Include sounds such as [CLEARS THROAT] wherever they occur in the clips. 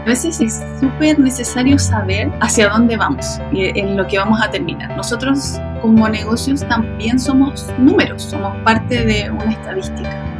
A veces es súper necesario saber hacia dónde vamos y en lo que vamos a terminar. Nosotros como negocios también somos números, somos parte de una estadística.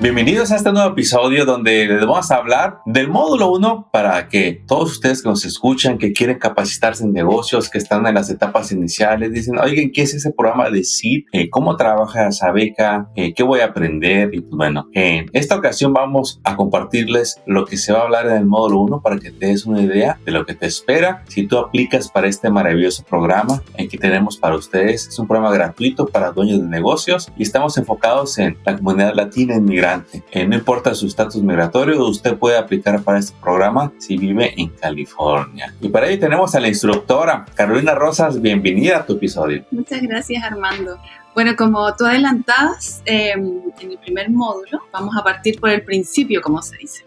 Bienvenidos a este nuevo episodio donde les vamos a hablar del módulo 1 para que todos ustedes que nos escuchan, que quieren capacitarse en negocios, que están en las etapas iniciales, dicen, oigan, ¿qué es ese programa de SID? Eh, ¿Cómo trabaja esa beca? Eh, ¿Qué voy a aprender? Y pues bueno, en esta ocasión vamos a compartirles lo que se va a hablar en el módulo 1 para que te des una idea de lo que te espera si tú aplicas para este maravilloso programa que tenemos para ustedes. Es un programa gratuito para dueños de negocios y estamos enfocados en la comunidad latina inmigrante eh, no importa su estatus migratorio, usted puede aplicar para este programa si vive en California. Y para ello tenemos a la instructora Carolina Rosas. Bienvenida a tu episodio. Muchas gracias, Armando. Bueno, como tú adelantabas, em, en el primer módulo vamos a partir por el principio, como se dice.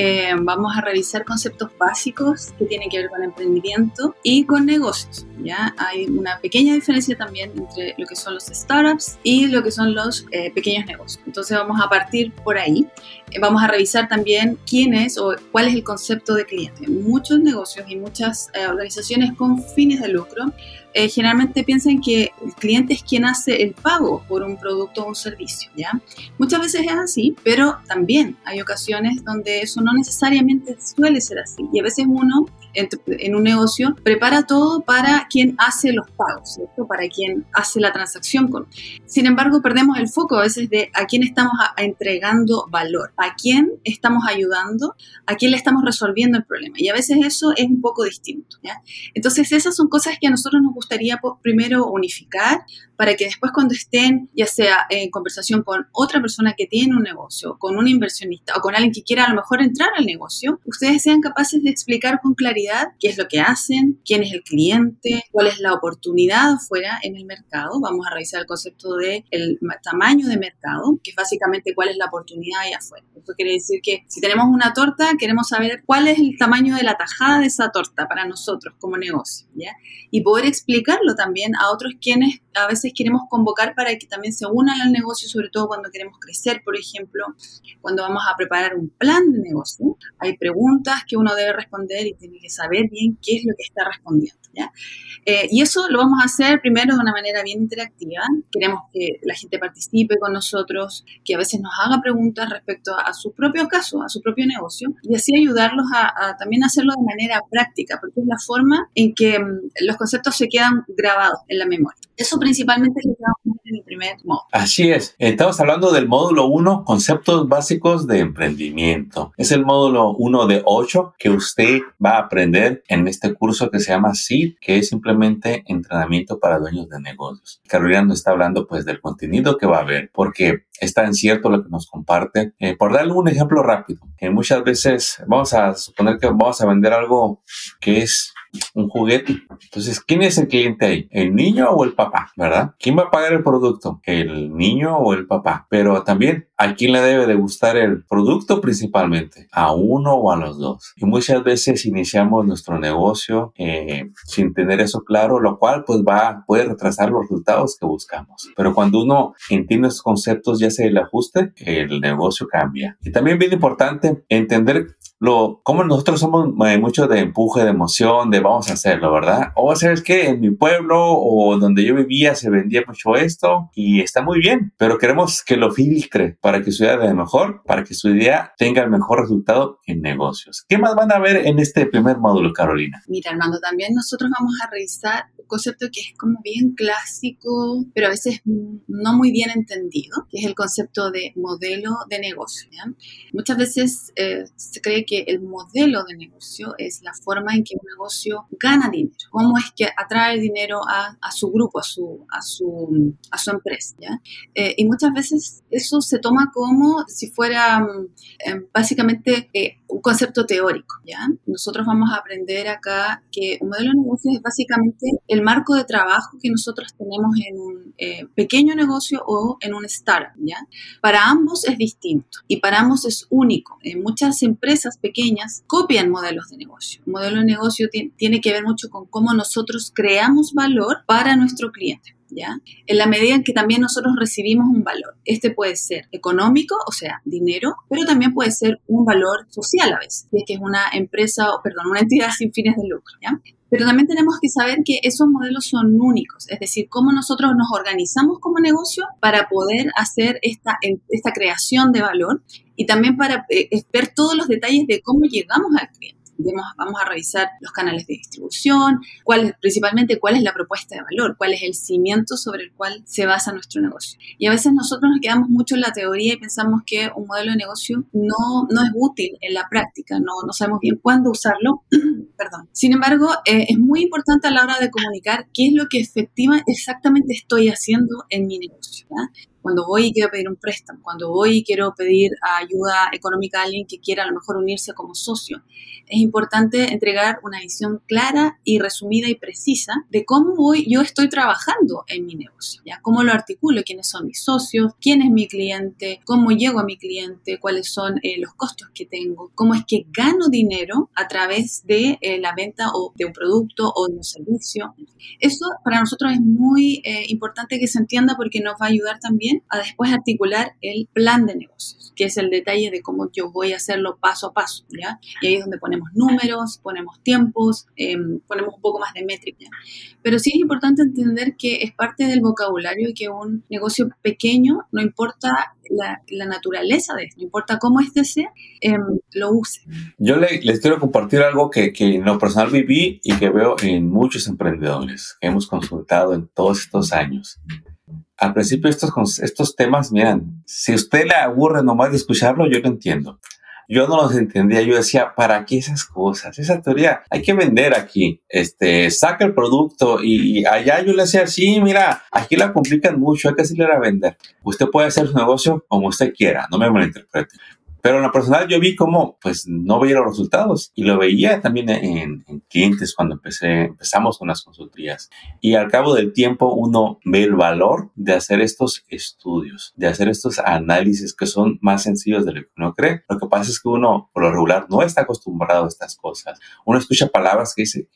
Em, vamos a revisar conceptos básicos que tienen que ver con emprendimiento y con negocios. ¿ya? Hay una pequeña diferencia también entre lo que son los startups y lo que son los eh, pequeños negocios. Entonces vamos a partir por ahí. Eh, vamos a revisar también quién es o cuál es el concepto de cliente. Muchos negocios y muchas eh, organizaciones con fines de lucro eh, generalmente piensan que el cliente es quien hace el pago por un producto o un servicio, ¿ya? Muchas veces es así, pero también hay ocasiones donde eso no necesariamente suele ser así. Y a veces uno en, un negocio, prepara todo para quien hace los pagos, ¿cierto? Para quien hace la transacción con. Sin embargo, perdemos el foco a veces de a quién estamos entregando valor, a quién estamos ayudando, a quién le estamos resolviendo el problema. Y a veces eso es un poco distinto, ¿ya? Entonces, esas son cosas que a nosotros nos gustaría primero unificar para que después cuando estén, ya sea en conversación con otra persona que tiene un negocio, con un inversionista o con alguien que quiera a lo mejor entrar al negocio, ustedes sean capaces de explicar con claridad qué es lo que hacen, quién es el cliente, cuál es la oportunidad afuera en el mercado. Vamos a revisar el concepto de el tamaño de mercado, que es básicamente cuál es la oportunidad ahí afuera. Esto quiere decir que si tenemos una torta, queremos saber cuál es el tamaño de la tajada de esa torta para nosotros como negocio, ¿ya? Y poder explicarlo también a otros quienes a veces queremos convocar para que también se unan al negocio, sobre todo cuando queremos crecer, por ejemplo, cuando vamos a preparar un plan de negocio. Hay preguntas que uno debe responder y tiene que saber bien qué es lo que está respondiendo. ¿ya? Eh, y eso lo vamos a hacer primero de una manera bien interactiva. Queremos que la gente participe con nosotros, que a veces nos haga preguntas respecto a, su propio caso, a su propio negocio, y así ayudarlos a, también hacerlo de manera práctica, porque es la forma en que mm, los conceptos se quedan grabados en la memoria. Eso principalmente Así es. Estamos hablando del módulo 1, conceptos básicos de emprendimiento. Es el módulo 1 de 8 que usted va a aprender en este curso que se llama SEED, que es simplemente entrenamiento para dueños de negocios. Carolina nos está hablando pues del contenido que va a haber, porque está en cierto lo que nos comparte. Eh, por darle un ejemplo rápido, que muchas veces vamos a suponer que vamos a vender algo que es un juguete. Entonces, ¿quién es el cliente ahí? ¿El niño o el papá? ¿Verdad? ¿Quién va a pagar el producto? ¿El niño o el papá? Pero también, ¿a quién le debe de gustar el producto principalmente? ¿A uno o a los dos? Y muchas veces iniciamos nuestro negocio eh, sin tener eso claro, lo cual pues va, puede retrasar los resultados que buscamos. Pero cuando uno entiende esos conceptos, ya se el ajuste, el negocio cambia. Y también bien importante entender lo, como nosotros somos eh, mucho de empuje, de emoción, de vamos a hacerlo, ¿verdad? O sabes que en mi pueblo o donde yo vivía se vendía mucho esto y está muy bien, pero queremos que lo filtre para que su idea vea mejor, para que su idea tenga el mejor resultado en negocios. ¿Qué más van a ver en este primer módulo, Carolina? Mira, Armando, también nosotros vamos a revisar un concepto que es como bien clásico, pero a veces no muy bien entendido, que es el concepto de modelo de negocio. Muchas veces eh, se cree que el modelo de negocio es la forma en que un negocio gana dinero, cómo es que atrae dinero a, su grupo, a su, a su, a su empresa. Eh, y muchas veces eso se toma como si fuera em, básicamente eh, un concepto teórico, ¿ya? Nosotros vamos a aprender acá que un modelo de negocio es básicamente el marco de trabajo que nosotros tenemos en un eh, pequeño negocio o en un startup, ¿ya? Para ambos es distinto y para ambos es único. En muchas empresas pequeñas copian modelos de negocio. Un modelo de negocio tiene que ver mucho con cómo nosotros creamos valor para nuestro cliente. ¿Ya? En la medida en que también nosotros recibimos un valor. Este puede ser económico, o sea, dinero, pero también puede ser un valor social a veces, y es que es una empresa, o perdón, una entidad [LAUGHS] sin fines de lucro, ¿ya? Pero también tenemos que saber que esos modelos son únicos, es decir, cómo nosotros nos organizamos como negocio para poder hacer esta, esta creación de valor y también para eh, ver todos los detalles de cómo llegamos al cliente vamos a revisar los canales de distribución, cuál principalmente cuál es la propuesta de valor, cuál es el cimiento sobre el cual se basa nuestro negocio. Y a veces nosotros nos quedamos mucho en la teoría y pensamos que un modelo de negocio no, no es útil en la práctica, no, no sabemos bien cuándo usarlo. [CLEARS THROAT] Perdón. Sin embargo, eh, es muy importante a la hora de comunicar qué es lo que efectiva, exactamente estoy haciendo en mi negocio cuando voy y quiero pedir un préstamo, cuando voy y quiero pedir ayuda económica a alguien que quiera a lo mejor unirse como socio. Es importante entregar una visión clara y resumida y precisa de cómo voy, yo estoy trabajando en mi negocio, ¿ya? cómo lo articulo, quiénes son mis socios, quién es mi cliente, cómo llego a mi cliente, cuáles son eh, los costos que tengo, cómo es que gano dinero a través de eh, la venta o de un producto o de un servicio. Eso para nosotros es muy eh, importante que se entienda porque nos va a ayudar también a después articular el plan de negocios, que es el detalle de cómo yo voy a hacerlo paso a paso, ¿ya? Y ahí es donde ponemos números, ponemos tiempos, em, ponemos un poco más de métrica. Pero sí es importante entender que es parte del vocabulario y que un negocio pequeño, no importa la, naturaleza de esto, no importa cómo este sea, em, lo use. Yo le, les quiero compartir algo que, que en lo personal viví y que veo en muchos emprendedores que hemos consultado en todos estos años al principio estos, estos temas, miran, si usted le aburre nomás de escucharlo, yo lo entiendo. Yo no los entendía, yo decía, ¿para qué esas cosas? Esa teoría, hay que vender aquí, este, saca el producto y, allá yo le decía, sí, mira, aquí la complican mucho, hay que hacerle a vender. Usted puede hacer su negocio como usted quiera, no me malinterprete. Pero en lo personal yo vi cómo pues no veía los resultados y lo veía también en, clientes cuando empecé, empezamos con las consultorías. Y al cabo del tiempo uno ve el valor de hacer estos estudios, de hacer estos análisis que son más sencillos de lo que uno cree. Lo que pasa es que uno por lo regular no está acostumbrado a estas cosas. Uno escucha palabras que dice,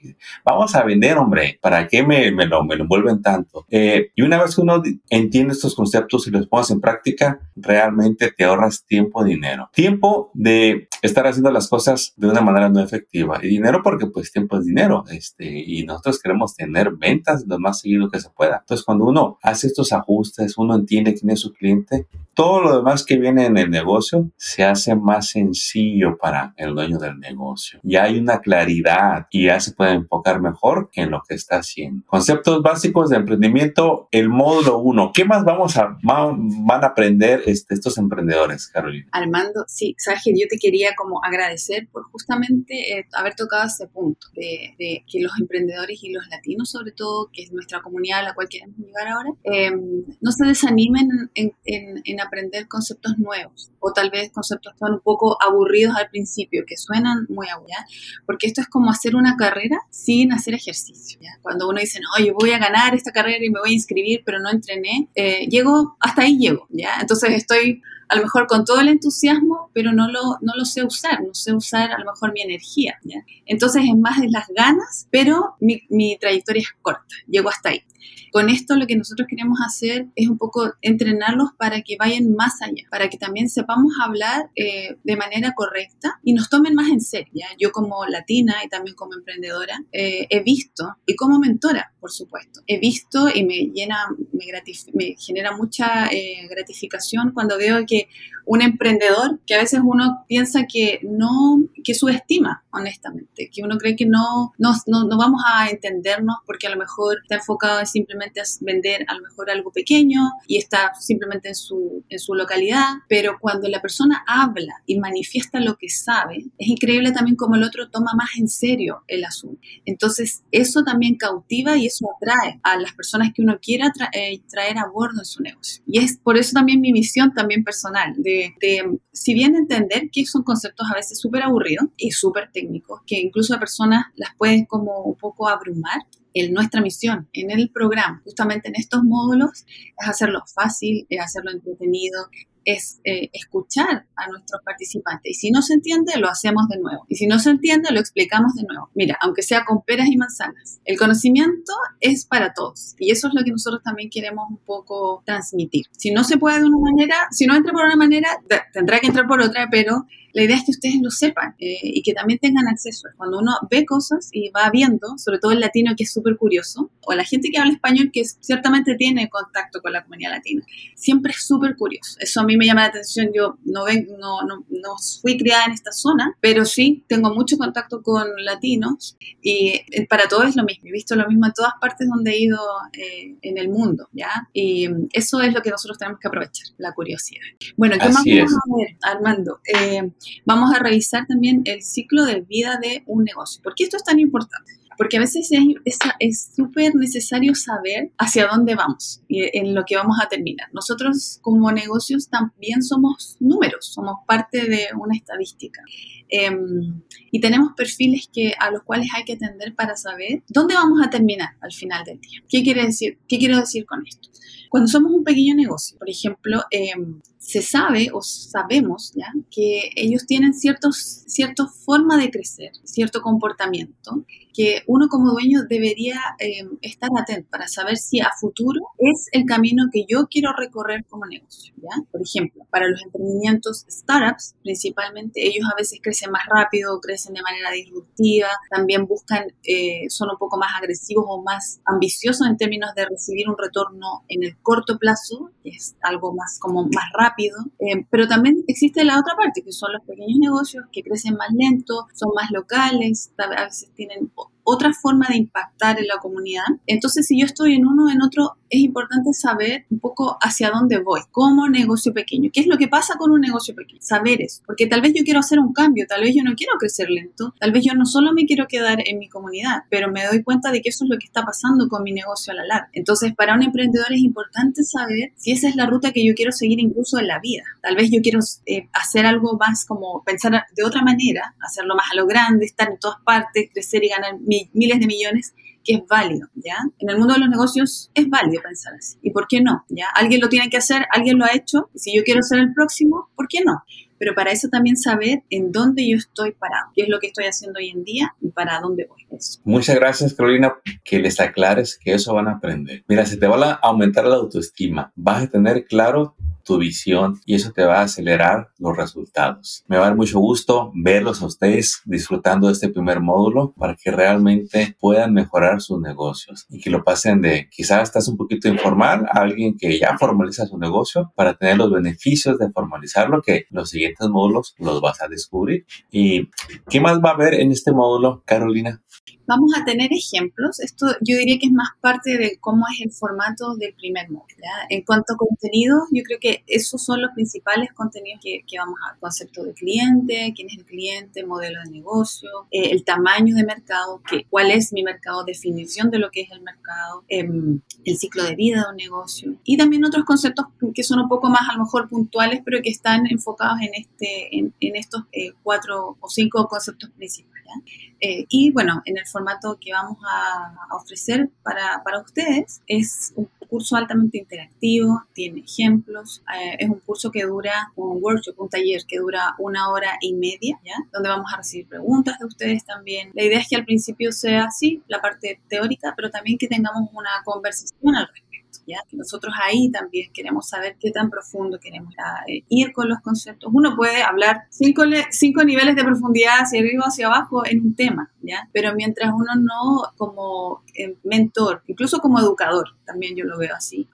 vamos a vender, hombre, ¿para qué me, me, lo, me lo envuelven tanto? Eh, y una vez que uno entiende estos conceptos y los pones en práctica, realmente te ahorras tiempo dinero tiempo de estar haciendo las cosas de una manera no efectiva y dinero porque pues tiempo es dinero este, y nosotros queremos tener ventas lo más seguido que se pueda. Entonces cuando uno hace estos ajustes, uno entiende quién es su cliente, todo lo demás que viene en el negocio se hace más sencillo para el dueño del negocio. Ya hay una claridad y ya se puede enfocar mejor en lo que está haciendo. Conceptos básicos de emprendimiento, el módulo 1. ¿Qué más vamos a, van a aprender este, estos emprendedores, Carolina? Armando, sí, Sángel, yo te quería como agradecer por justamente eh, haber tocado ese punto de, que los emprendedores y los latinos, sobre todo, que es nuestra comunidad a la cual queremos llegar ahora, em, no se desanimen en, aprender conceptos nuevos o tal vez conceptos son un poco aburridos al principio, que suenan muy aburridos, porque esto es como hacer una carrera sin hacer ejercicio. Cuando uno dice, no, yo voy a ganar esta carrera y me voy a inscribir, pero no entrené, eh, llego, hasta ahí llego, ¿ya? Entonces estoy a lo mejor con todo el entusiasmo, pero no lo, no lo sé usar, no sé usar a lo mejor mi energía. Entonces es más de las ganas, pero mi, mi trayectoria es corta, llego hasta ahí. Con esto lo que nosotros queremos hacer es un poco entrenarlos para que vayan más allá, para que también sepamos hablar eh, de manera correcta y nos tomen más en serio. Yo como latina y también como emprendedora eh, he visto, y como mentora, por supuesto, he visto y me llena, me, me genera mucha eh, gratificación cuando veo que un emprendedor, que a veces uno piensa que no, que subestima, honestamente, que uno cree que no, no, no, vamos a entendernos porque a lo mejor está enfocado en simplemente vender a lo mejor algo pequeño y está simplemente en su, en su localidad, pero cuando la persona habla y manifiesta lo que sabe, es increíble también como el otro toma más en serio el asunto. Entonces, eso también cautiva y eso atrae a las personas que uno quiera eh, traer a bordo en su negocio. Y es por eso también mi misión también personal, de, si bien entender que son conceptos a veces súper aburridos y súper técnicos, que incluso a personas las pueden como un poco abrumar, en nuestra misión en el programa, justamente en estos módulos, es hacerlo fácil, es hacerlo entretenido, es eh, escuchar a nuestros participantes. Y si no se entiende, lo hacemos de nuevo. Y si no se entiende, lo explicamos de nuevo. Mira, aunque sea con peras y manzanas, el conocimiento es para todos. Y eso es lo que nosotros también queremos un poco transmitir. Si no se puede de una manera, si no entra por una manera, tendrá que entrar por otra, pero la idea es que ustedes lo sepan eh, y que también tengan acceso. Cuando uno ve cosas y va viendo, sobre todo el latino que es súper curioso, o la gente que habla español que ciertamente tiene contacto con la comunidad latina, siempre es súper curioso. Eso a mí me llama la atención. Yo no, ven, no, no, no fui criada en esta zona, pero sí tengo mucho contacto con latinos y eh, para todos es lo mismo. He visto lo mismo en todas partes donde he ido eh, en el mundo, ¿ya? Y mm, eso es lo que nosotros tenemos que aprovechar, la curiosidad. Bueno, ¿qué más vamos a ver, Armando? vamos a revisar también el ciclo de vida de un negocio. ¿Por qué esto es tan importante? Porque a veces es súper necesario saber hacia dónde vamos y en lo que vamos a terminar. Nosotros como negocios también somos números, somos parte de una estadística. Em, y tenemos perfiles que, a los cuales hay que atender para saber dónde vamos a terminar al final del día. ¿Qué, quiere decir, qué quiero decir con esto? Cuando somos un pequeño negocio, por ejemplo, em, se sabe o sabemos ya que ellos tienen ciertos, cierta forma de crecer, cierto comportamiento que uno como dueño debería em, estar atento para saber si a futuro es el camino que yo quiero recorrer como negocio. ¿ya? Por ejemplo, para los emprendimientos startups, principalmente, ellos a veces crecen más rápido, crecen de manera disruptiva, también buscan, eh, son un poco más agresivos o más ambiciosos en términos de recibir un retorno en el corto plazo, es algo más como más rápido, eh, pero también existe la otra parte, que son los pequeños negocios que crecen más lento, son más locales, a veces tienen otra forma de impactar en la comunidad. Entonces, si yo estoy en uno o en otro, es importante saber un poco hacia dónde voy, como negocio pequeño. ¿Qué es lo que pasa con un negocio pequeño? Saber eso. Porque tal vez yo quiero hacer un cambio, tal vez yo no quiero crecer lento, tal vez yo no solo me quiero quedar en mi comunidad, pero me doy cuenta de que eso es lo que está pasando con mi negocio a la larga. Entonces, para un emprendedor es importante saber si esa es la ruta que yo quiero seguir incluso en la vida. Tal vez yo quiero eh, hacer algo más como pensar de otra manera, hacerlo más a lo grande, estar en todas partes, crecer y ganar miles de millones, que es válido, ¿ya? En el mundo de los negocios es válido pensar así. ¿Y por qué no? ¿Ya? Alguien lo tiene que hacer, alguien lo ha hecho, si yo quiero ser el próximo, ¿por qué no? Pero para eso también saber en dónde yo estoy parado, qué es lo que estoy haciendo hoy en día y para dónde voy. Muchas gracias, Carolina, que les aclares que eso van a aprender. Mira, si te va a aumentar la autoestima, vas a tener claro tu visión y eso te va a acelerar los resultados. Me va a dar mucho gusto verlos a ustedes disfrutando de este primer módulo para que realmente puedan mejorar sus negocios y que lo pasen de quizás estás un poquito informal a alguien que ya formaliza su negocio para tener los beneficios de formalizarlo que los siguientes módulos los vas a descubrir. ¿Y qué más va a haber en este módulo, Carolina? Vamos a tener ejemplos. Esto yo diría que es más parte de cómo es el formato del primer módulo. En cuanto a contenido, yo creo que esos son los principales contenidos que, vamos a concepto de cliente, quién es el cliente, modelo de negocio, eh, el tamaño de mercado, que, cuál es mi mercado, definición de lo que es el mercado, em, el ciclo de vida de un negocio y también otros conceptos que son un poco más a lo mejor puntuales, pero que están enfocados en, este, en, estos eh, cuatro o cinco conceptos principales. Eh, y bueno, en el formato que vamos a, ofrecer para, para, ustedes es un curso altamente interactivo, tiene ejemplos, eh, es un curso que dura, un workshop, un taller que dura una hora y media, ¿ya? Donde vamos a recibir preguntas de ustedes también. La idea es que al principio sea así, la parte teórica, pero también que tengamos una conversación al respecto. ¿Ya? Nosotros ahí también queremos saber qué tan profundo queremos eh, ir con los conceptos. Uno puede hablar cinco, cinco niveles de profundidad hacia arriba o hacia abajo en un tema, ¿ya? Pero mientras uno no, como eh, mentor, incluso como educador, también yo lo veo así,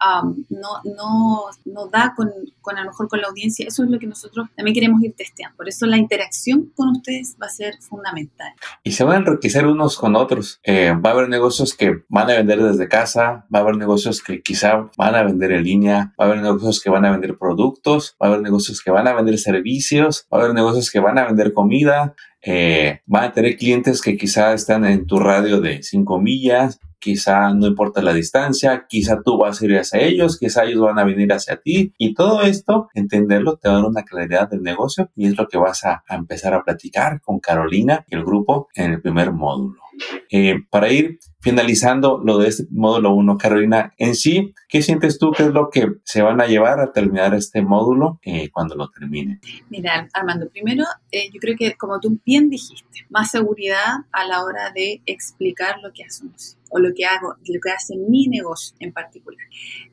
no, no, no da con, con, a lo mejor con la audiencia, eso es lo que nosotros también queremos ir testeando. Por eso la interacción con ustedes va a ser fundamental. Y se van a enriquecer unos con otros. Eh, va a haber negocios que van a vender desde casa, va a haber negocios que quizá van a vender en línea, va a haber negocios que van a vender productos, va a haber negocios que van a vender servicios, va a haber negocios que van a vender comida, eh, van a tener clientes que quizá están en tu radio de 5 millas, quizá no importa la distancia, quizá tú vas a ir hacia ellos, quizá ellos van a venir hacia ti y todo esto, entenderlo, te va a dar una claridad del negocio y es lo que vas a, a empezar a platicar con Carolina y el grupo en el primer módulo. Eh, para ir finalizando lo de este módulo 1, Carolina, en sí, ¿qué sientes tú que es lo que se van a llevar a terminar este módulo eh, cuando lo termine? Mira, Armando, primero, eh, yo creo que como tú bien dijiste, más seguridad a la hora de explicar lo que hacemos o lo que hago, lo que hace mi negocio en particular.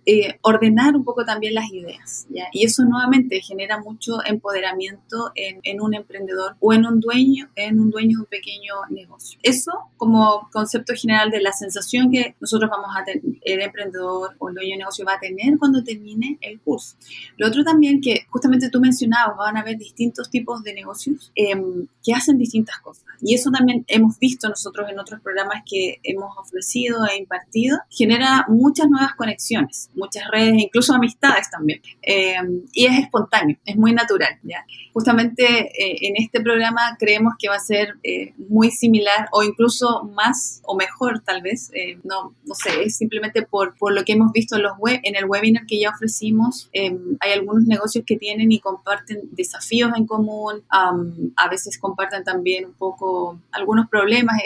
Eh, ordenar un poco también las ideas, ¿ya? Y eso nuevamente genera mucho empoderamiento en, en, un emprendedor o en un dueño, en un dueño de un pequeño negocio. Eso como concepto general de la sensación que nosotros vamos a tener, el emprendedor o el dueño de negocio va a tener cuando termine el curso. Lo otro también que justamente tú mencionabas, van a haber distintos tipos de negocios em, que hacen distintas cosas. Y eso también hemos visto nosotros en otros programas que hemos ofrecido e impartido, genera muchas nuevas conexiones muchas redes, incluso amistades también. Eh, y es espontáneo, es muy natural. ¿ya? Justamente eh, en este programa creemos que va a ser eh, muy similar o incluso más o mejor tal vez. no, no sé, es simplemente por, por, lo que hemos visto en, los web, en el webinar que ya ofrecimos. hay algunos negocios que tienen y comparten desafíos en común. a veces comparten también un poco algunos problemas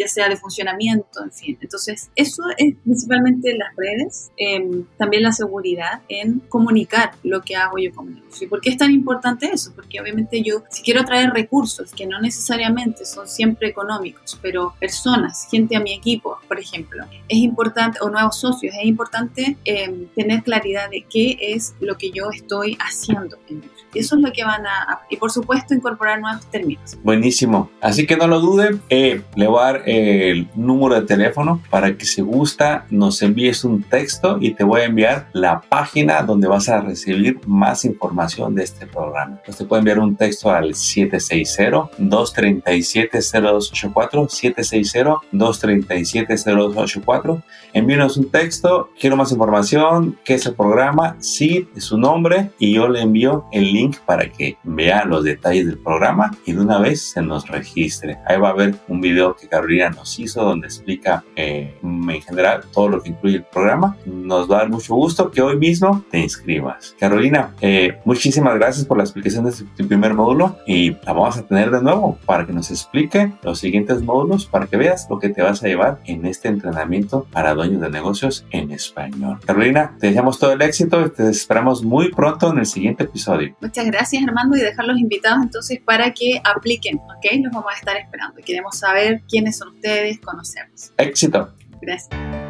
ya sea de funcionamiento, en fin. Entonces, eso es principalmente las redes, em, también la seguridad en comunicar lo que hago yo como negocio. ¿Y por qué es tan importante eso? Porque obviamente yo, si quiero traer recursos que no necesariamente son siempre económicos, pero personas, gente a mi equipo, por ejemplo, es importante, o nuevos socios, es importante em, tener claridad de qué es lo que yo estoy haciendo en y eso es lo que van a, y por supuesto, incorporar nuevos términos. Buenísimo. Así que no lo duden, eh, le voy a dar eh, el número de teléfono para que si gusta nos envíes un texto y te voy a enviar la página donde vas a recibir más información de este programa. Entonces te puedo enviar un texto al 760-237-0284, 760-237-0284. Envíenos un texto, quiero más información, qué es el programa, sí, es su nombre y yo le envío el link para que vea los detalles del programa y de una vez se nos registre. Ahí va a haber un video que Carolina nos hizo donde explica eh, en general todo lo que incluye el programa. Nos va a dar mucho gusto que hoy mismo te inscribas. Carolina, eh, muchísimas gracias por la explicación de este primer módulo y la vamos a tener de nuevo para que nos explique los siguientes módulos para que veas lo que te vas a llevar en este entrenamiento para dueños de negocios en español. Carolina, te deseamos todo el éxito y te esperamos muy pronto en el siguiente episodio. Muchas gracias Armando y dejar los invitados entonces para que apliquen, ¿ok? Los vamos a estar esperando. Queremos saber quiénes son ustedes, conocerlos. Éxito. Gracias.